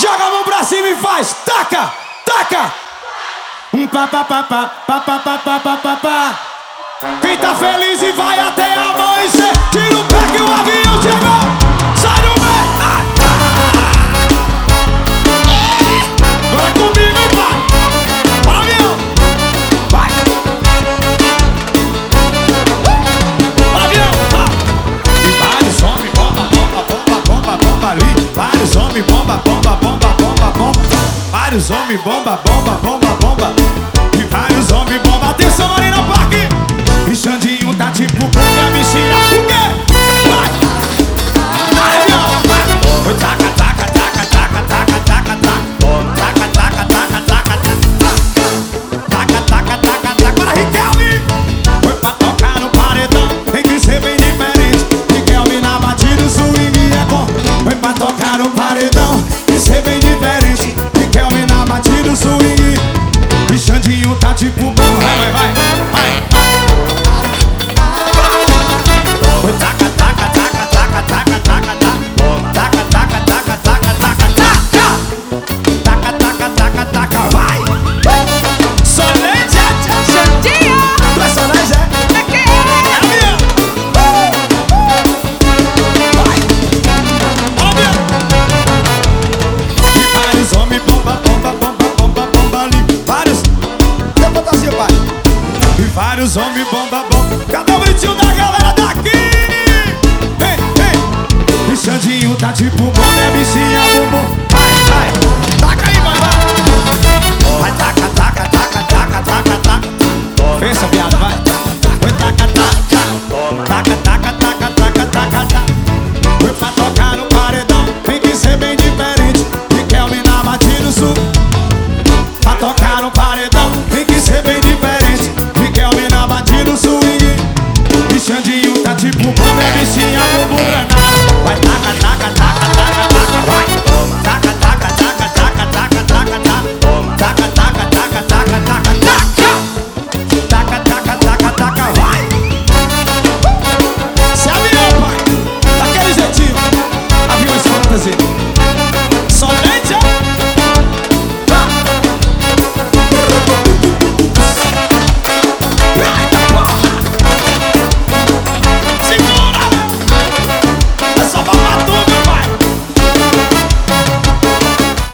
Joga a mão pra cima e faz. Taca, taca. Um pá, pá, pá, pá, pá, pá, pá, pá, pá, pá. Quem tá feliz e vai até a mão vários homens bomba, bomba, bomba. vários homens bomba bom. Cadê o gritinho da galera daqui? Ei, ei. Bichadinho tá tipo bom, é bichinha bombom. Como é viciado